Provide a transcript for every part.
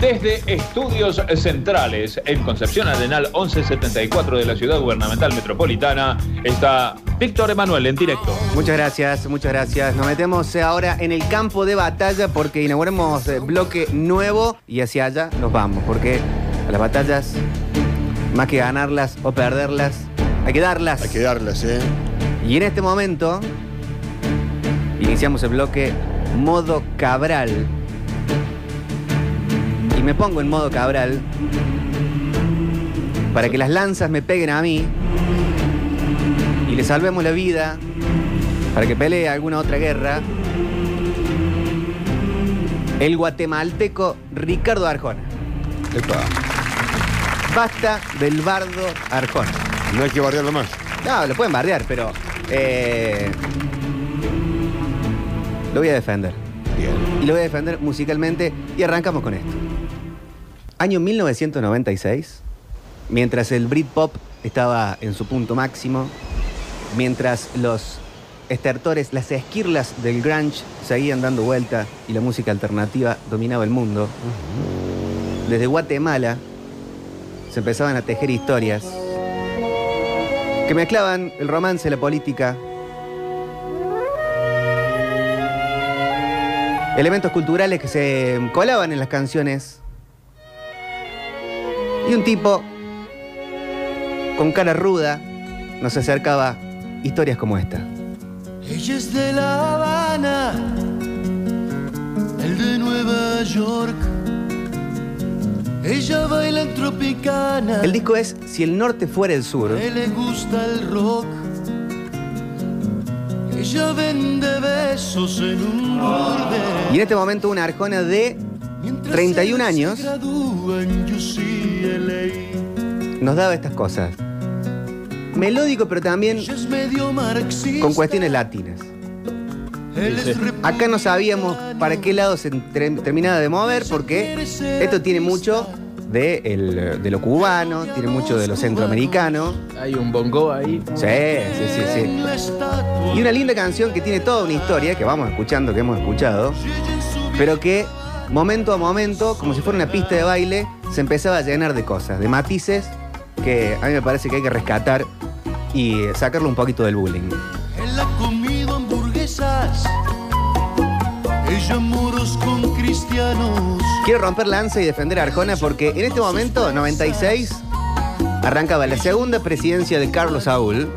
Desde Estudios Centrales, en Concepción Arenal 1174 de la Ciudad Gubernamental Metropolitana, está Víctor Emanuel en directo. Muchas gracias, muchas gracias. Nos metemos ahora en el campo de batalla porque inauguramos eh, bloque nuevo y hacia allá nos vamos, porque a las batallas, más que ganarlas o perderlas, hay que darlas. Hay que darlas, ¿eh? Y en este momento iniciamos el bloque modo Cabral. Y me pongo en modo Cabral para que las lanzas me peguen a mí y le salvemos la vida para que pelee alguna otra guerra. El guatemalteco Ricardo Arjona. Epa. Basta del bardo Arjona. No hay que bardearlo más. No, lo pueden bardear, pero eh, lo voy a defender. Bien. Y lo voy a defender musicalmente y arrancamos con esto. Año 1996, mientras el Britpop estaba en su punto máximo, mientras los estertores, las esquirlas del grunge seguían dando vuelta y la música alternativa dominaba el mundo, desde Guatemala se empezaban a tejer historias que mezclaban el romance, la política, elementos culturales que se colaban en las canciones. Y un tipo con cara ruda nos acercaba historias como esta. Ella es de La Habana, el de Nueva York. Ella baila en Tropicana. El disco es Si el norte fuera el sur. A él le gusta el rock. Ella vende besos en un burdel. Y en este momento una arjona de 31 él años. UCLA. nos daba estas cosas. Melódico, pero también con cuestiones latinas. Acá no sabíamos para qué lado se terminaba de mover, porque esto tiene mucho de, el- de lo cubano, tiene mucho de lo centroamericano. Hay un bongo ahí. Sí, sí, sí, sí. Y una linda canción que tiene toda una historia que vamos escuchando, que hemos escuchado, pero que momento a momento, como si fuera una pista de baile, se empezaba a llenar de cosas, de matices que a mí me parece que hay que rescatar y sacarle un poquito del bullying. Él ha comido hamburguesas. Ella moros con cristianos. Quiero romper lanza y defender a Arjona porque en este momento, 96, arrancaba la segunda presidencia de Carlos Saúl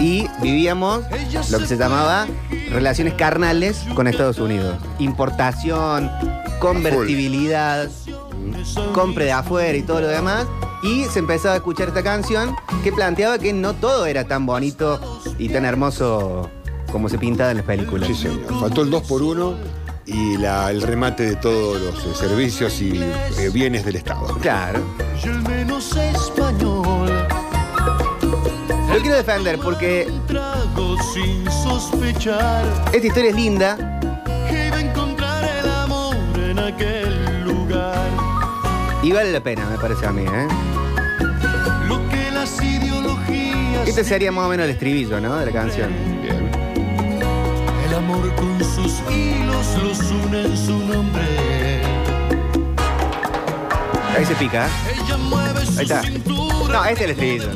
y vivíamos lo que se llamaba relaciones carnales con Estados Unidos. Importación, convertibilidad, compra de afuera y todo lo demás. Y se empezaba a escuchar esta canción que planteaba que no todo era tan bonito y tan hermoso como se pintaba en las películas. Sí, señor. Faltó el 2 por 1 y la- el remate de todos los eh, servicios y eh, bienes del Estado. Claro. Y el menos español. Lo quiero defender porque esta historia es linda, aquel lugar. Y vale la pena, me parece a mí, ¿eh? Lo que las ideologías. Este sería más o menos el estribillo, ¿no? De la canción. Bien. El amor con sus hilos los une en su nombre. Ahí se pica. ¿eh? Ella mueve su Ahí está. cintura. No, este es el estribillo.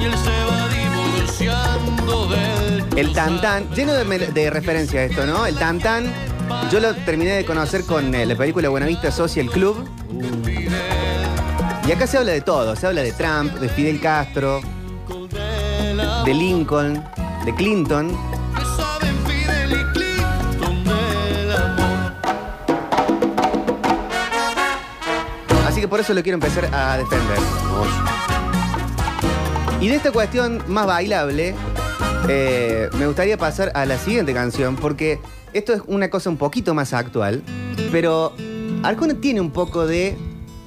Y él se va divorciando del El tantán, lleno de, de referencia a esto, ¿no? El tantán, yo lo terminé de conocer con eh, la película Buenavista Social Club. Y acá se habla de todo. Se habla de Trump, de Fidel Castro, de Lincoln, de Clinton. Así que por eso lo quiero empezar a defender. Y de esta cuestión más bailable, eh, me gustaría pasar a la siguiente canción, porque esto es una cosa un poquito más actual, pero Arjona tiene un poco de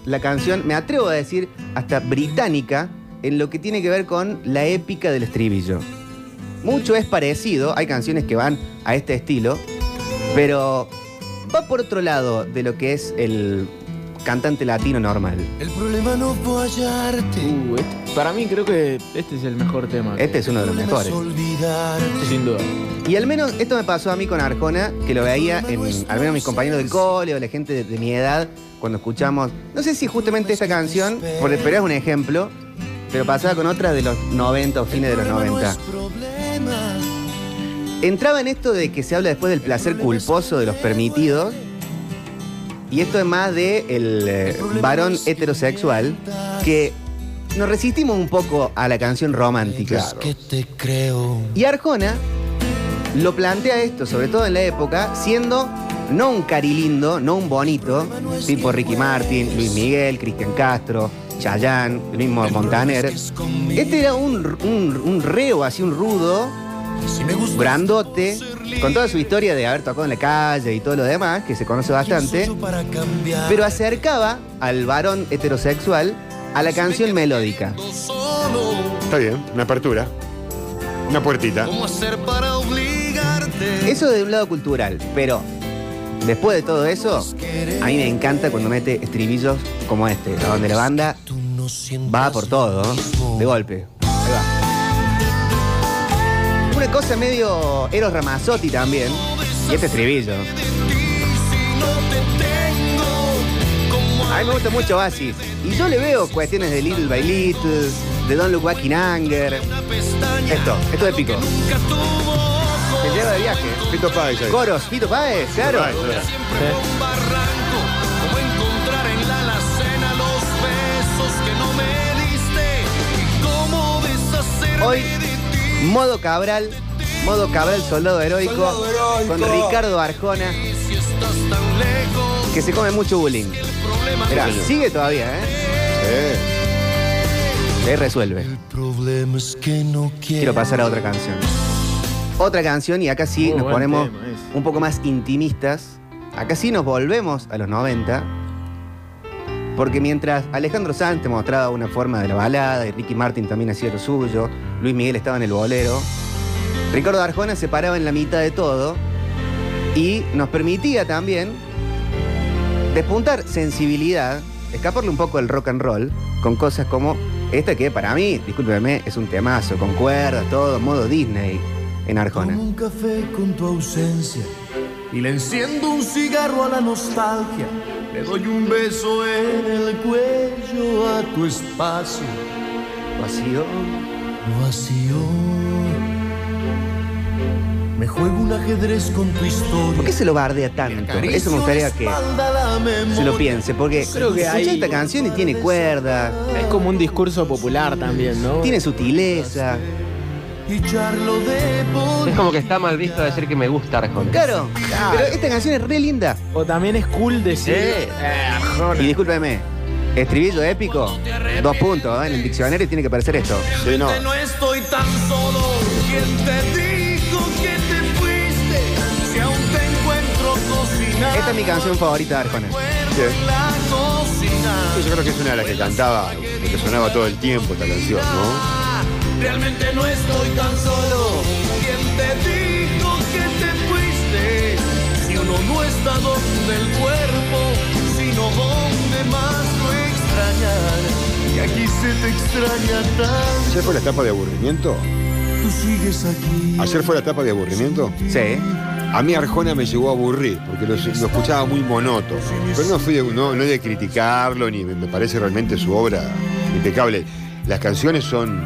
la canción, me atrevo a decir, hasta británica, en lo que tiene que ver con la épica del estribillo. Mucho es parecido, hay canciones que van a este estilo, pero va por otro lado de lo que es el cantante latino normal. El problema no fue hallarte. Uh, este- para mí creo que este es el mejor tema. que- Este es uno de los mejores. olvidarte. Sin duda. Y al menos esto me pasó a mí con Arjona, que lo veía en al menos mis compañeros del cole o la gente de, de mi edad, cuando escuchamos, no sé si justamente esta canción, por- pero es un ejemplo, pero pasaba con otra de los 90 o fines de los 90. Entraba en esto de que se habla después del placer culposo de los permitidos, y esto es más de el eh, varón heterosexual, que nos resistimos un poco a la canción romántica. Y Arjona lo plantea esto, sobre todo en la época, siendo no un carilindo, no un bonito, tipo Ricky Martin, Luis Miguel, Cristian Castro, Chayanne, el mismo Montaner. Este era un, un, un reo, así un rudo, grandote, con toda su historia de haber tocado en la calle y todo lo demás, que se conoce bastante, pero acercaba al varón heterosexual a la canción melódica. Está bien, una apertura. Una puertita. Eso de un lado cultural, pero después de todo eso, a mí me encanta cuando mete estribillos como este, donde la banda va por todo, de golpe. Una cosa medio Eros Ramazzotti también, y este estribillo. Si no te tengo, como A mí me gusta mucho Oasis, y yo le veo cuestiones de Little by Little, de Don't Look Back in Anger. Esto, esto es épico. nunca tuvo ojos. Que lleva de viaje. Pito Páez ahí. Coros, Pito Páez, claro. Hoy. Modo Cabral, modo Cabral soldado heroico, Soldado heroico. con Ricardo Arjona, que se come mucho bullying. Mirá, sigue todavía, ¿eh? Eh, Se resuelve. El problema es que no quiero. Quiero pasar a otra canción. Otra canción y acá sí nos ponemos un poco más intimistas. Acá sí nos volvemos a los 90. Porque mientras Alejandro Sanz mostraba una forma de la balada y Ricky Martin también hacía lo suyo, Luis Miguel estaba en el bolero, Ricardo Arjona se paraba en la mitad de todo y nos permitía también despuntar sensibilidad, escaparle un poco del rock and roll con cosas como esta que para mí, discúlpeme, es un temazo, con cuerdas, todo, modo Disney en Arjona. Un café con tu ausencia y le enciendo un cigarro a la nostalgia. Le doy un beso en el cuello a tu espacio Vacío. vacío. Me juego un ajedrez con tu historia. ¿Por qué se lo bardea tanto? Eso me gustaría que se lo piense, porque Creo que escucha hay- esta canción y tiene cuerda, Es como un discurso popular también, ¿no? tiene sutileza. Es como que está mal visto decir que me gusta Arjona. Claro, pero esta canción es re linda. O también es cool decir. Sí. "Eh, Arjona". Y discúlpeme, estribillo épico, dos puntos, ¿eh? en el diccionario tiene que aparecer esto. sí, no. No estoy tan solo. ¿Quién te dijo que te fuiste? Si aún te encuentro cocinando. Esta es mi canción favorita de Arjona. Sí. Yo creo que es una de las que cantaba, que sonaba todo el tiempo esta canción, ¿no? Realmente no estoy tan solo. ¿Quién te dijo que te fuiste? Si uno no está donde el cuerpo, sino donde más lo extrañar. Y aquí se te extraña tanto. ¿Ayer fue la etapa de aburrimiento? Tú sigues aquí. ¿Ayer fue la etapa de aburrimiento? Sí. A mí Arjona me llegó a aburrir, porque lo, lo escuchaba muy monótono. Pero no fui de, no, no de criticarlo, ni me, me parece realmente su obra impecable. Las canciones son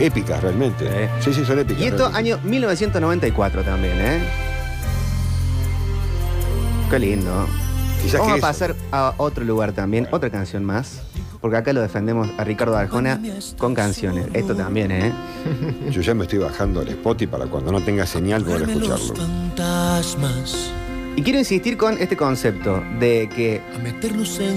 épicas realmente. Sí, sí, son épicas. Y esto realmente. año 1994 también, ¿eh? Qué lindo. Quizás Vamos que a eso. pasar a otro lugar también, otra canción más. Porque acá lo defendemos a Ricardo Arjona con canciones. Esto también, ¿eh? Yo ya me estoy bajando al Spotify para cuando no tenga señal poder los escucharlo. fantasmas. Y quiero insistir con este concepto de que,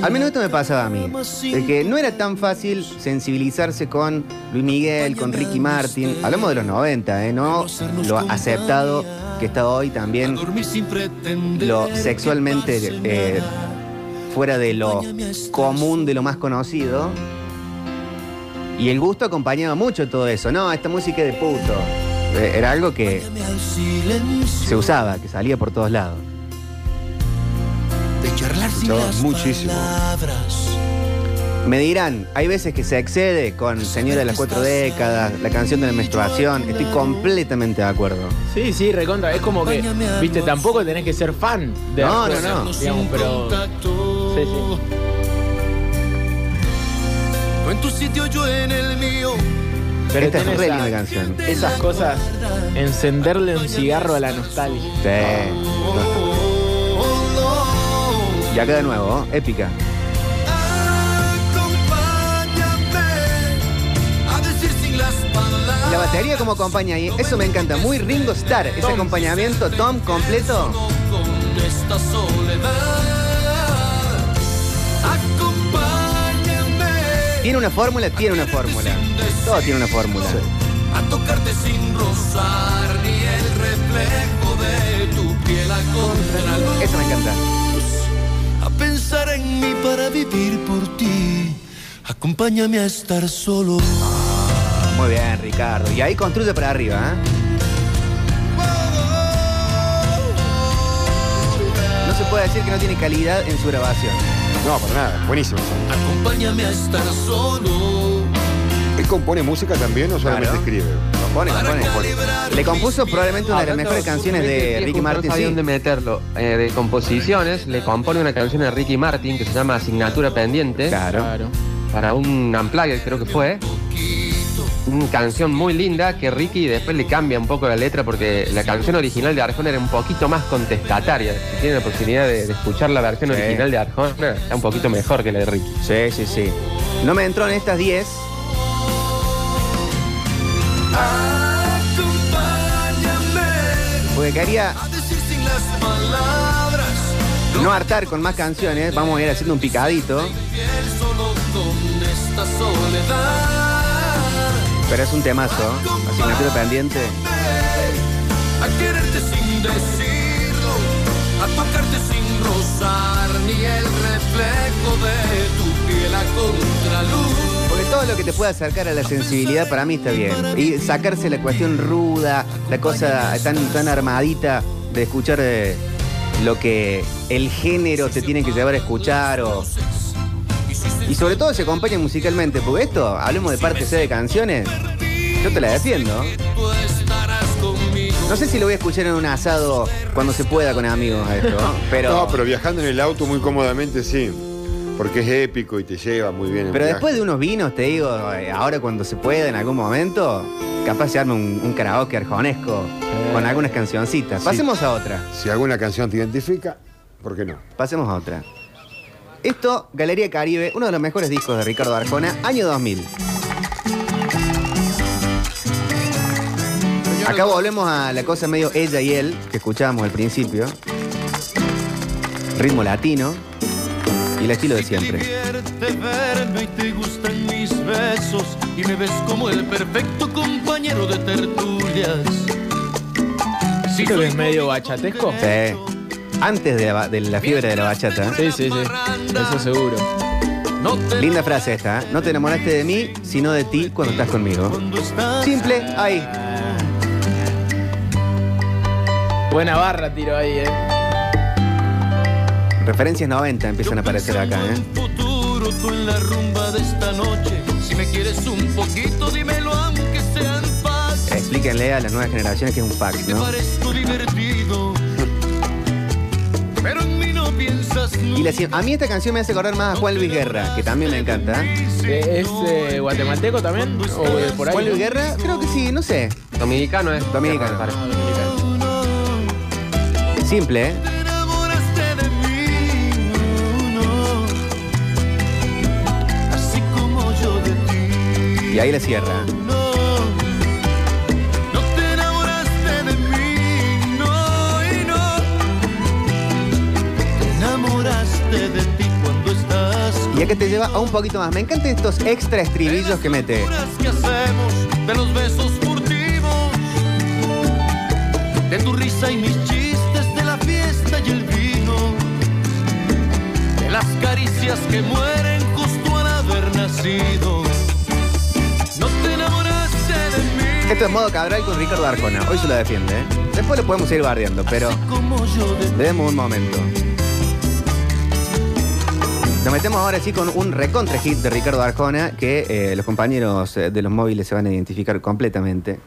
al menos esto me pasaba a mí, de que no era tan fácil sensibilizarse con Luis Miguel, con Ricky Martin. Hablamos de los 90, ¿eh? No lo aceptado que está hoy también lo sexualmente eh, fuera de lo común, de lo más conocido. Y el gusto acompañaba mucho todo eso. No, esta música de puto. Eh, Era algo que se usaba, que salía por todos lados. Charlar sin Escuchaba las muchísimo. palabras. Me dirán, hay veces que se excede con Señora de las Cuatro Décadas, la canción de la menstruación. Estoy completamente de acuerdo. Sí, sí, recontra. Es como que, viste, tampoco tenés que ser fan de No, no, no. Digamos, pero. Sí, sí. No en tu sitio, yo en el mío. Pero Esta es tenés re linda canción. Esas cosas, encenderle un cigarro a la nostalgia. Sí. Y acá de nuevo, épica. Acompáñame a decir sin las palabras. La batería como acompaña ahí, eso me encanta. Muy Ringo Starr, ese acompañamiento, Tom completo. Tiene una fórmula, tiene una fórmula. Todo tiene una fórmula. a tocarte sin rozar ni el reflejo de tu piel a contraluz. Eso me encanta. Pensar en mí para vivir por ti. Acompáñame a estar solo. Muy bien, Ricardo. Y ahí construye para arriba, ¿eh? No se puede decir que no tiene calidad en su grabación. No, para nada. Buenísimo. Acompáñame a estar solo. ¿Él compone música también o solamente Claro. escribe? Compone, compone. Le compuso probablemente una de las Hablando mejores canciones de Ricky Martin. No sabía sí. dónde meterlo. Eh, de composiciones, le compone una canción a Ricky Martin que se llama Asignatura Pendiente. Claro. Claro. Para un unplugged, creo que fue. Una canción muy linda que Ricky después le cambia un poco la letra porque la canción original de Arjona era un poquito más contestataria. Si tienen la posibilidad de, de escuchar la versión Sí. original de Arjona, está un poquito mejor que la de Ricky. Sí, sí, sí. No me entró en estas 10. Porque quería no hartar con más canciones. Vamos a ir haciendo un picadito. Pero es un temazo. Asignatura pendiente. A quererte sin decirlo, a tocarte sin rozar ni el reflejo de tu piel lo que te pueda acercar a la sensibilidad para mí está bien. Y sacarse la cuestión ruda, la cosa tan, tan armadita de escuchar eh, lo que el género te tiene que llevar a escuchar o... Y sobre todo se acompaña musicalmente, porque esto, hablemos de parte C de canciones, yo te la defiendo. No sé si lo voy a escuchar en un asado cuando se pueda con amigos a esto, pero... No, pero viajando en el auto muy cómodamente sí. Porque es épico y te lleva muy bien. en Pero viaje. después de unos vinos, te digo, eh, ahora cuando se pueda, en algún momento, capaz se arma un, un karaoke arjonesco con algunas cancioncitas. Pasemos a otra. Si alguna canción te identifica, ¿por qué no? Pasemos a otra. Esto, Galería Caribe, uno de los mejores discos de Ricardo Arjona, año 2000. Acá volvemos a la cosa medio ella y él, que escuchábamos al principio. Ritmo latino y el estilo de siempre. Te verme y te gustan mis besos y me ves como el perfecto compañero de tertulias. Si Creo que soy es medio bachatesco. Sí. Antes de la, ba- de la fiebre de la bachata. Sí, sí, sí. Eso seguro. Linda frase esta. ¿eh? No te enamoraste de mí, sino de ti cuando estás conmigo. cuando estás Simple, ahí. Buena barra tiro ahí, eh. Referencias 90 empiezan a aparecer acá, ¿eh? En futuro, tú en la rumba de esta noche. Si me quieres un poquito, dímelo aunque sea en paz. Explíquenle a las nuevas generaciones que es un fax, ¿no? divertido. Pero en mí no piensas Y nunca. le decían, a mí esta canción me hace acordar más a Juan Luis Guerra, que también me encanta. Eh, ¿Es eh, guatemalteco también? ¿O de por ahí? Juan Luis? Guerra, creo que sí, no sé. Dominicano es. Dominicano. Dominicano. Simple, ¿eh? Y ahí le cierra. Y acá te lleva a un poquito más. Me encantan estos extra estribillos que mete. Que hacemos de los besos furtivos, de tu risa y mis chistes, de la fiesta y el vino, de las caricias que mueren justo al haber nacido. Esto es modo Cabral con Ricardo Arjona. Hoy se lo defiende, ¿eh? Después lo podemos ir bardeando, pero demos un momento. Nos metemos ahora sí con un recontra hit de Ricardo Arjona que eh, los compañeros eh, de los móviles se van a identificar completamente.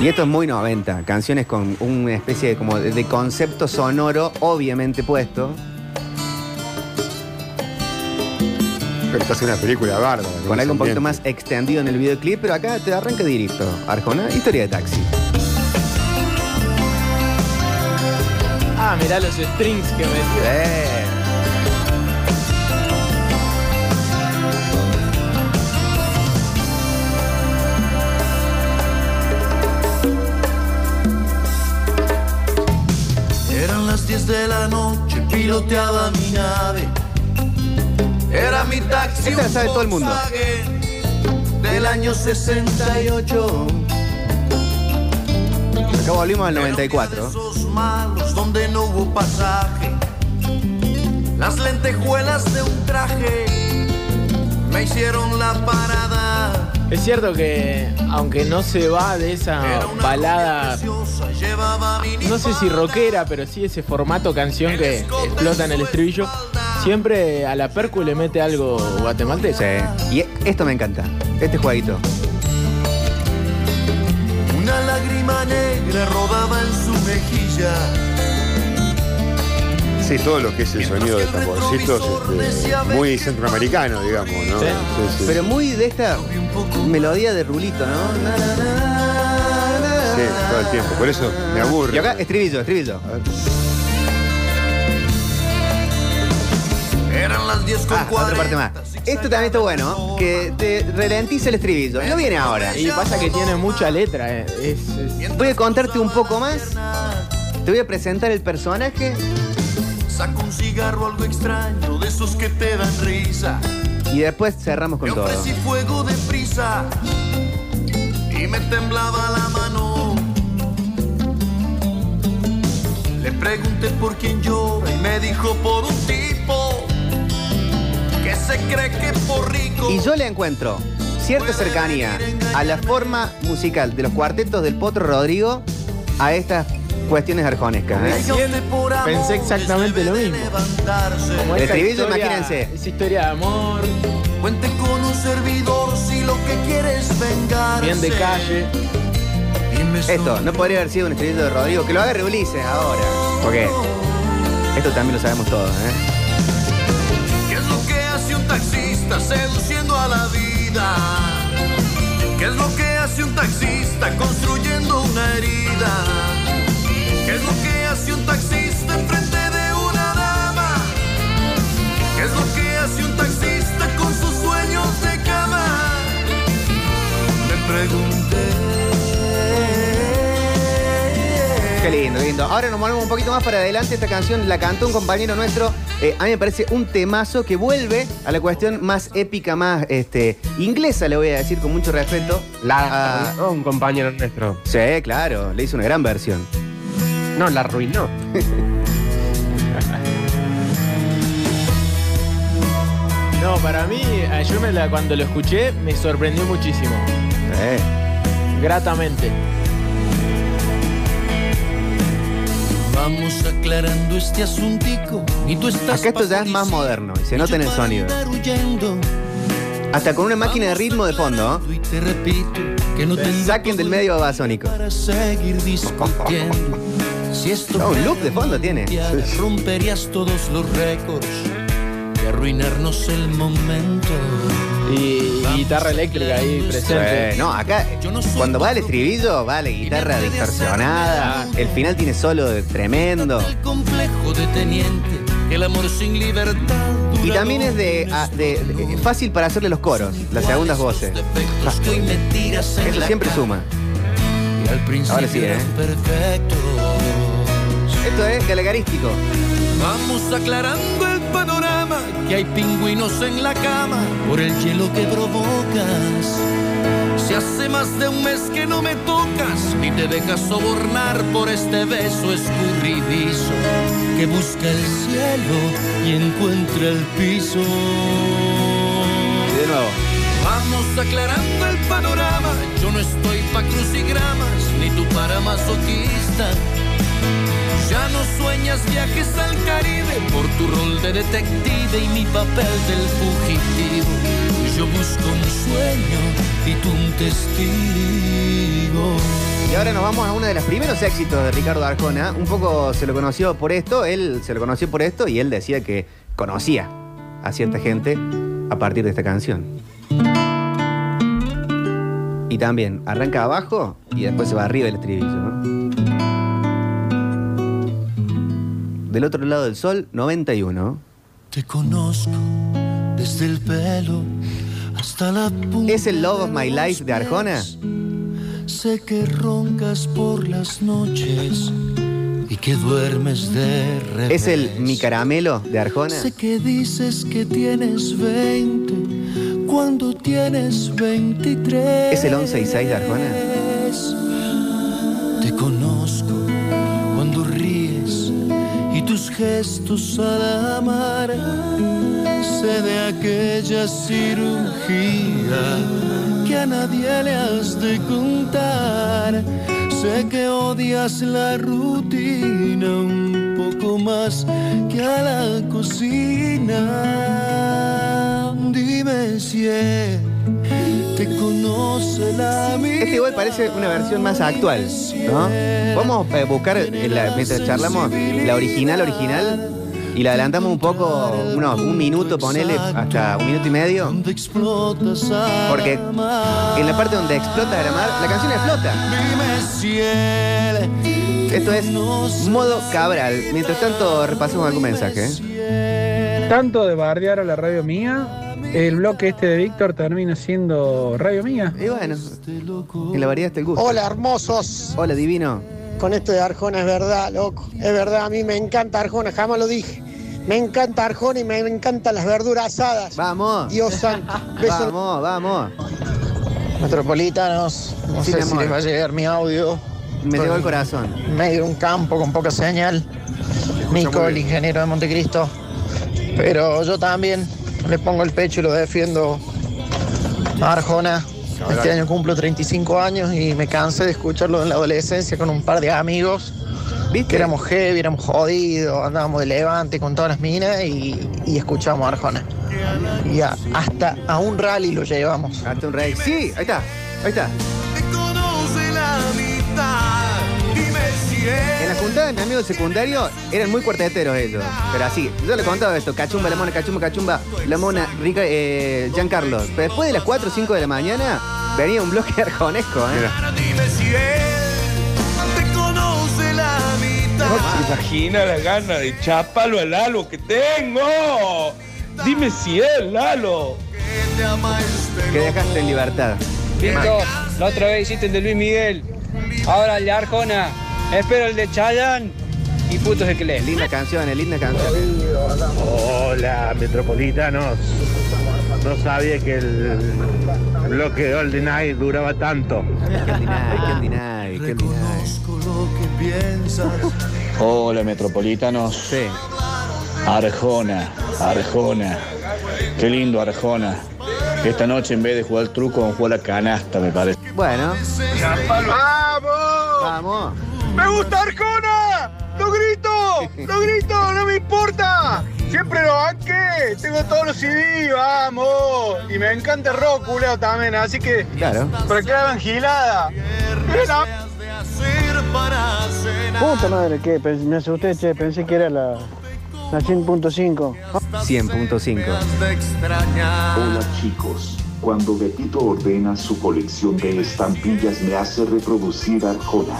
Y esto es muy 90, canciones con una especie de, como de concepto sonoro obviamente puesto, Pero esta es una película bárbara. con algo un poquito más extendido en el videoclip, pero acá te arranca directo. Arjona, historia de taxi. Ah, mirá los strings que metió. Eh. Eran las 10 de la noche, piloteaba mi nave. Era mi taxi. Esta la sabe todo el mundo. Del año 68. Acá volvimos al Era un día 94. de Esos malos donde no hubo pasaje. Las lentejuelas de un traje me hicieron la parada. Es cierto que, aunque no se va de esa balada, no sé si rockera, pero sí ese formato canción que explota en el estribillo, siempre a la percu le mete algo guatemalteco. Sí. Y esto me encanta. Este jueguito. Una lágrima negra rodaba en su mejilla. Sí, todo lo que es el sonido de tamborcitos, este, muy centroamericano, digamos, ¿no? Sí. Sí, sí. Pero muy de esta melodía de rulito, ¿no? Na, na, na, Sí, todo el tiempo. Por eso me aburre. Y acá, estribillo, estribillo. A ver. Eran las 10 con Ah, otra parte más. 40. Esto también está bueno, que te ralentiza el estribillo. No viene ahora. Y pasa que tiene mucha letra. eh. Es, es- Voy a contarte un poco más. Te voy a presentar el personaje Saco un cigarro algo extraño de esos que te dan risa. y después cerramos Me con todo. ofrecí fuego de prisa y me temblaba la mano. Le pregunté por quién llora y me dijo por un tipo Y yo le encuentro cierta cercanía a la forma musical de los cuartetos del Potro Rodrigo a estas cuestiones arjonescas. ¿eh? Pensé exactamente lo mismo. como El esa estribillo, historia- imagínense. Esa historia de amor, Cuente con un servidor si lo que quieres vengarse. bien de calle. Esto, no podría haber sido un estribillo de Rodrigo. Que lo haga Ulises ahora. Porque esto también lo sabemos todos. ¿eh? Seduciendo a la vida? ¿Qué es lo que hace un taxista construyendo una herida? ¿Qué es lo que hace un taxista enfrente de una dama? ¿Qué es lo que hace un taxista con sus sueños de cama? Me pregunté. Qué lindo, lindo. Ahora nos movemos un poquito más para adelante. Esta canción la cantó un compañero nuestro. Eh, a mí me parece un temazo que vuelve a la cuestión más épica, más este, inglesa, le voy a decir con mucho respeto. La arruinó un compañero nuestro. Sí, claro, le hizo una gran versión. No, la arruinó. No, para mí, eh, yo me la- cuando lo escuché me sorprendió muchísimo. Sí. Gratamente. Vamos aclarando este asuntico y tú estás Acá esto ya es más moderno y se nota en el sonido. Hasta con una máquina de ritmo de fondo. Y te repito que no tengo Saquen del medio babasónico. para seguir discutiendo. Si esto No, un loop de fondo tiene. romperías todos los récords arruinarnos el momento. Y, y guitarra eléctrica ahí presente. Sí, no, acá cuando va el estribillo va la guitarra distorsionada. El final tiene solo de tremendo. El complejo de teniente, el amor sin libertad. Y también es de, a- de- de- fácil para hacerle los coros, las segundas voces. Eso siempre suma. Ahora sí, ¿eh? Esto es galagarístico. Vamos aclarando que hay pingüinos en la cama por el hielo que provocas. Si hace más de un mes que no me tocas, ni te dejas sobornar por este beso escurridizo que busca el cielo y encuentra el piso. Y de nuevo. Vamos aclarando el panorama. Yo no estoy pa' crucigramas, ni tú para masoquista. Ya no sueñas viajes al Caribe por tu rol de detective y mi papel del fugitivo. Yo busco un sueño y tú un testigo. Y ahora nos vamos a uno de los primeros éxitos de Ricardo Arjona. Un poco se lo conoció por esto, él se lo conoció por esto y él decía que conocía a cierta gente a partir de esta canción. Y también arranca abajo y después se va arriba el estribillo. Del otro lado del sol, 91. Te conozco desde el pelo hasta la punta. ¿Es el Love of My Life de Arjona? Sé que roncas por las noches y que duermes de revés. ¿Es el Mi Caramelo de Arjona? Sé que dices que tienes 20 cuando tienes 23. ¿Es el 11 y 6 de Arjona? Gestos al amar. Sé de aquella cirugía que a nadie le has de contar. Sé que odias la rutina un poco más que a la cocina. Dime si él Este igual parece una versión más actual, ¿no? Vamos a buscar, la- mientras charlamos, la original, original, y la adelantamos un poco, unos, un minuto, ponele, hasta un minuto y medio, porque en la parte donde explota Gramar, la canción explota. Esto es modo Cabral. Mientras tanto, repasemos algún mensaje. ¿eh? Tanto de bardear a la radio mía, el bloque este de Víctor termina siendo radio mía. Y bueno, en la variedad está el gusto. Hola, hermosos. Hola, divino. Con esto de Arjona es verdad, loco. Es verdad, a mí me encanta Arjona, jamás lo dije. Me encanta Arjona y me encantan las verduras asadas. Vamos. Dios santo. Besos. Vamos, vamos. Metropolitanos, no Sí, sé si les va a llegar mi audio. Me llegó el corazón. medio de un campo con poca señal. Nico, el ingeniero de Montecristo. Pero yo también le pongo el pecho y lo defiendo a Arjona. Este año cumplo 35 años y me cansé de escucharlo en la adolescencia con un par de amigos. ¿Viste? Que éramos heavy, éramos jodidos, andábamos de levante con todas las minas y, y escuchamos a Arjona. Y a- hasta a un rally lo llevamos. Hasta un rey. Sí, ahí está. Ahí está. te conoce la mitad. Dime si En él la juntada de mi amigo secundario eran muy cuarteteros ellos. Pero así, yo le contaba esto: cachumba, la mona, cachumba, cachumba, la mona, rica, eh, Giancarlo. Pero después de las 4 o 5 de la mañana venía un bloque arjonesco, ¿eh? Imagina la gana de chaparlo al Lalo que tengo. Dime si es Lalo. Que este Que dejaste en libertad. Víctor, la otra vez hiciste el de Luis Miguel, ahora el de Arjona, espero el de Chayanne y puto es el que lee. Linda canción, eh, linda canción. Hola, metropolitanos. No sabía que el bloque de All the Night duraba tanto. Qué. Reconozco lo que piensas. Hola, metropolitanos. Sí. Arjona, Arjona. Qué lindo Arjona. Esta noche en vez de jugar al truco, vamos a jugar a la canasta, me parece. Bueno, ¡Vamos! vamos. ¡Me gusta Arjona! ¡Lo grito! ¡Lo grito! ¡No me importa! Siempre lo banqué. Tengo todos los CD, vamos. Y me encanta el rock, culeo, también. Así que, Claro. ¿para qué hagan gilada? Mira. de hacer para cenar. Puta madre, ¿qué? Pens- Me asusté, che, pensé que era la, la 100.5. 100.5. de extrañar. Hola chicos, cuando Betito ordena su colección de estampillas me hace reproducir Arjona.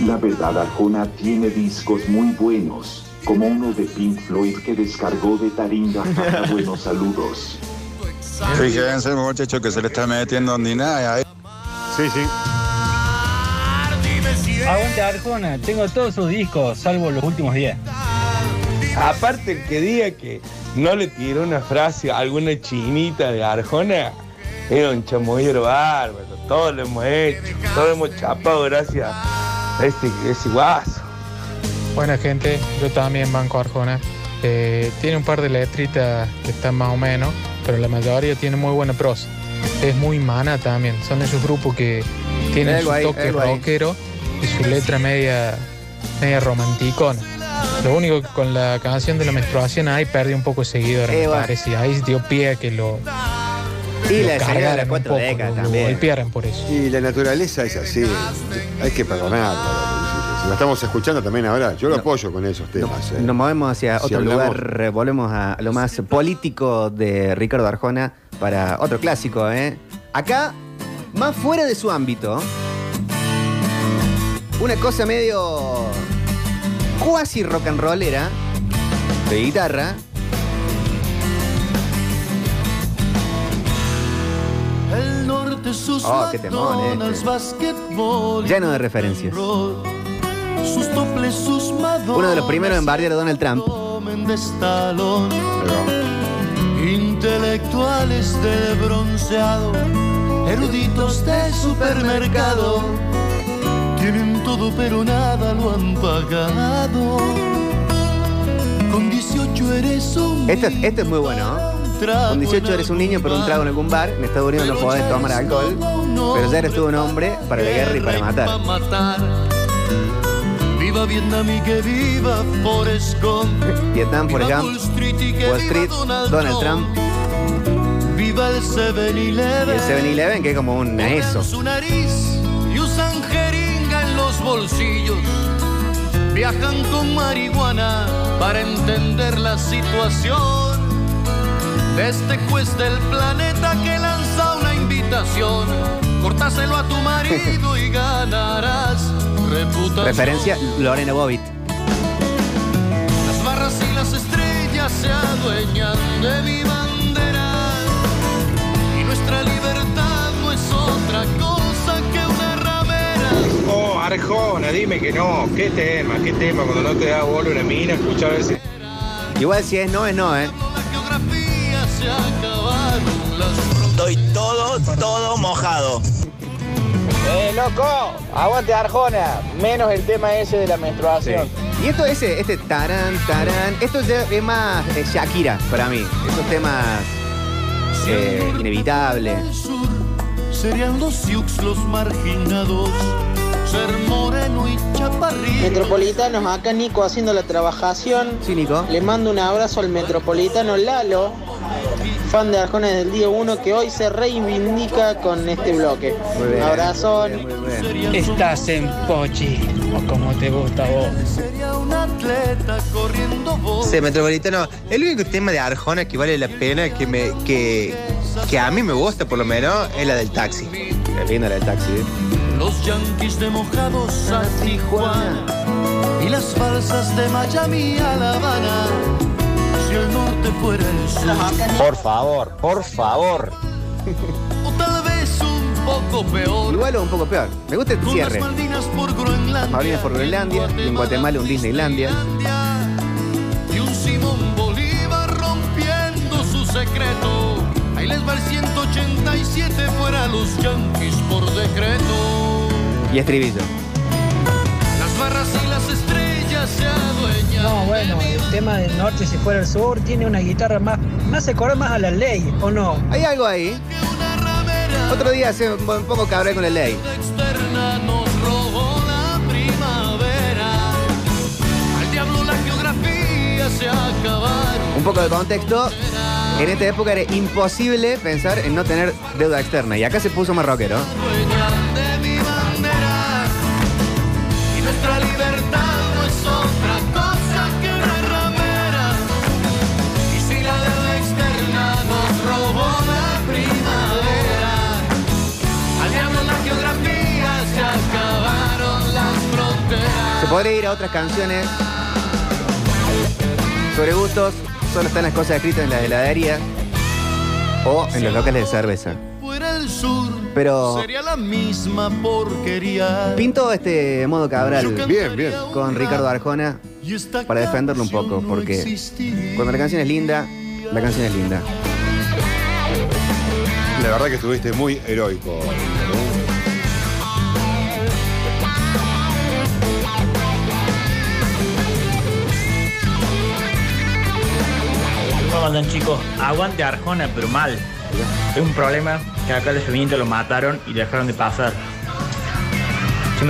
La verdad Arjona tiene discos muy buenos, como uno de Pink Floyd que descargó de Taringa para buenos saludos. Fíjense, muchachos, que se le está metiendo ondinada ahí. Sí, sí. Él Aguante Arjona, tengo todos sus discos, salvo los últimos 10. Aparte, el que diga que no le tiró una frase a alguna chinita de Arjona, era un chamullero bárbaro. Todos lo hemos hecho, todos hemos chapado gracias este, ese guaso. Buena gente, yo también banco Arjona. Eh, tiene un par de letritas que están más o menos, pero la mayoría tiene muy buena prosa. Es muy mana también, son esos grupos que tienen su ahí, toque rockero y su letra media media romanticona. Lo único que con la canción de la menstruación ahí perdí un poco de seguidores, Eh, me bueno. parece. Ahí dio pie a que lo, Y la Salida de las un cuatro poco, décadas lo- también. golpearan por eso. Y la naturaleza es así. Hay que perdonarla. Si la estamos escuchando también ahora, yo lo apoyo con esos temas. ¿eh? Nos movemos hacia Si otro hablamos- lugar, eh, volvemos a lo más político de Ricardo Arjona para otro clásico, ¿eh? Acá, más fuera de su ámbito, una cosa medio cuasi rock and rollera de guitarra. Sus Oh, qué temón, este. Lleno de referencias. Uno de los primeros en bardear a Donald Trump. de. Intelectuales del bronceado, eruditos de supermercado, tienen todo pero nada lo han pagado. Con 18 eres un Este, este es muy bueno. Con 18 eres un niño, pero un trago en algún bar. En Estados Unidos no podés tomar alcohol. Pero ya eres tú un hombre para la guerra y para matar. Viva Vietnam y que viva Forrest Gump. Vietnam, por Viva ejemplo. Wall Street y que Wall viva Street, Donald Trump Viva el y 7-Eleven. el 7-Eleven, que es como un eso. su nariz y usan jeringa en los bolsillos. Viajan con marihuana para entender la situación. De este juez del planeta que lanza una invitación. Cortáselo a tu marido y ganarás reputación. Referencia Lorena Bobbitt. Las barras y las estrellas se adueñan de mi bandera. Y nuestra libertad no es otra cosa que una ramera. Oh, Arjona, dime que no. ¿Qué tema? ¿Qué tema? Cuando no te da bola una mina, escuchar ese. Igual si es no, es no, ¿eh? Estoy todo, todo mojado. ¡Eh, loco! Aguante Arjona. Menos el tema ese de la menstruación. Y esto, ese, este tarán, tarán, esto ya es más eh, Shakira para mí. Esos temas eh, inevitables. serían los Sioux los marginados. Ser moreno y chaparrito. Metropolitanos, acá Nico haciendo la trabajación. Sí, Nico. Le mando un abrazo al metropolitano Lalo, fan de Arjona desde el día 1, que hoy se reivindica con este bloque. Muy bien, un abrazo. Estás en Pochi, o como te gusta a vos. Sería un atleta corriendo vos. Sí, Metropolitano, el único tema de Arjona que vale la pena, que me que, que a mí me gusta por lo menos, es la del taxi. Es linda la del taxi, ¿eh? Los yanquis de mojados a Tijuana y las falsas de Miami a La Habana. Si el norte fuera el sur, Por favor, por favor. o tal vez un poco peor. Igual o un poco peor. Me gusta el Con las cierre. Malvinas por Groenlandia. Malvinas por Groenlandia y en Guatemala un Disneylandia. Y un Simón Bolívar rompiendo su secreto. Ahí les va el 187 fuera los yanquis por decreto. Y estribillo. Las barras y las estrellas. No, bueno, el tema del norte si fuera el sur tiene una guitarra más, más acorde más a la ley, ¿o no? Hay algo ahí. Otro día se un poco cabrón con la ley. Un poco de contexto. En esta época era imposible pensar en no tener deuda externa. Y acá se puso más rockero. Se podría ir a otras canciones sobre gustos. Solo están las cosas escritas en la heladería o en los locales de cerveza. Fuera el sur. Pero Sería la misma porquería. pinto este modo Cabral Bien, bien. con Ricardo Arjona para defenderlo un poco, porque cuando la canción es linda, la canción es linda. La verdad que estuviste muy heroico. ¿Cómo andan chicos? Aguante Arjona, pero mal. Es un problema que acá el femeninos lo mataron y dejaron de pasar.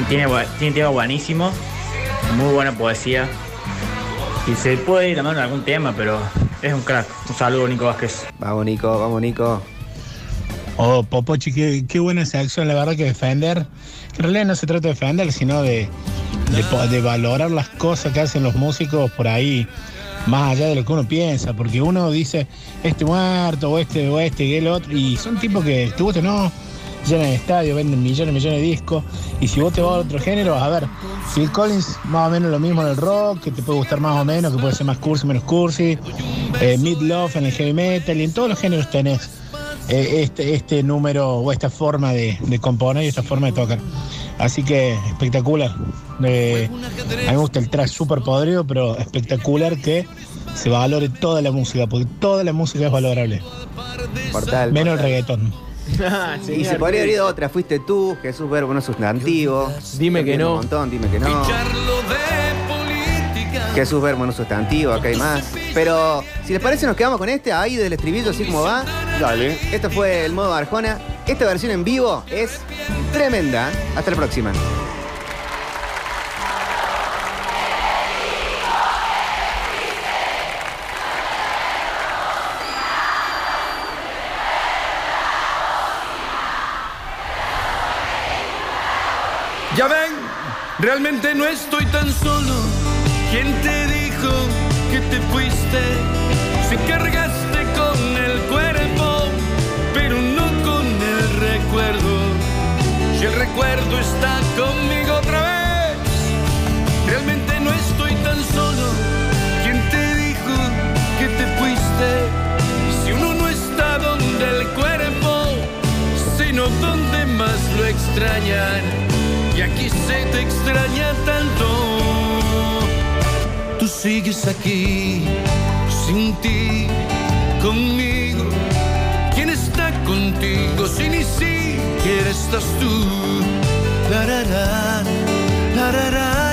Tiene, tiene tema buenísimo. muy buena poesía. Y se puede ir a mano en algún tema, pero es un crack. Un saludo, Nico Vázquez. Vamos, Nico, vamos, Nico. Oh, Popochi, qué, qué buena sección, la verdad que defender. En realidad no se trata de defender, sino de, de valorar las cosas que hacen los músicos por ahí, más allá de lo que uno piensa, porque uno dice, este muerto, o este, o este, y el otro, y son tipos que te gusta, no, llenan el estadio, venden millones y millones de discos, y si vos te vas a otro género, a ver, Phil Collins, más o menos lo mismo en el rock, que te puede gustar más o menos, que puede ser más cursi, menos cursi, eh, Mid Love en el heavy metal, y en todos los géneros tenés eh, este, este número o esta forma de, de componer y esta forma de tocar. Así que espectacular. Eh, a mí me gusta el trash súper podrido, pero espectacular que se valore toda la música, porque toda la música es valorable. Portal. Menos el reggaetón. y se podría haber ido otra. Fuiste tú, Jesús Verbo, no sustantivo. Dime que no. Un montón, dime que no. Jesús Verbo, no sustantivo, acá hay más. Pero si les parece, nos quedamos con este ahí del estribillo, así como va. Dale. Esto fue el modo Arjona. Esta versión en vivo es tremenda. Hasta la próxima. Ya ven, realmente no estoy tan solo. ¿Quién te dijo que te fuiste? Si cargaste El recuerdo está conmigo otra vez, realmente no estoy tan solo. ¿Quién te dijo que te fuiste? Si uno no está donde el cuerpo, sino donde más lo extrañan. Y aquí se te extraña tanto. Tú sigues aquí, sin ti, conmigo. ¿Quién está contigo si ni la, ra, ra.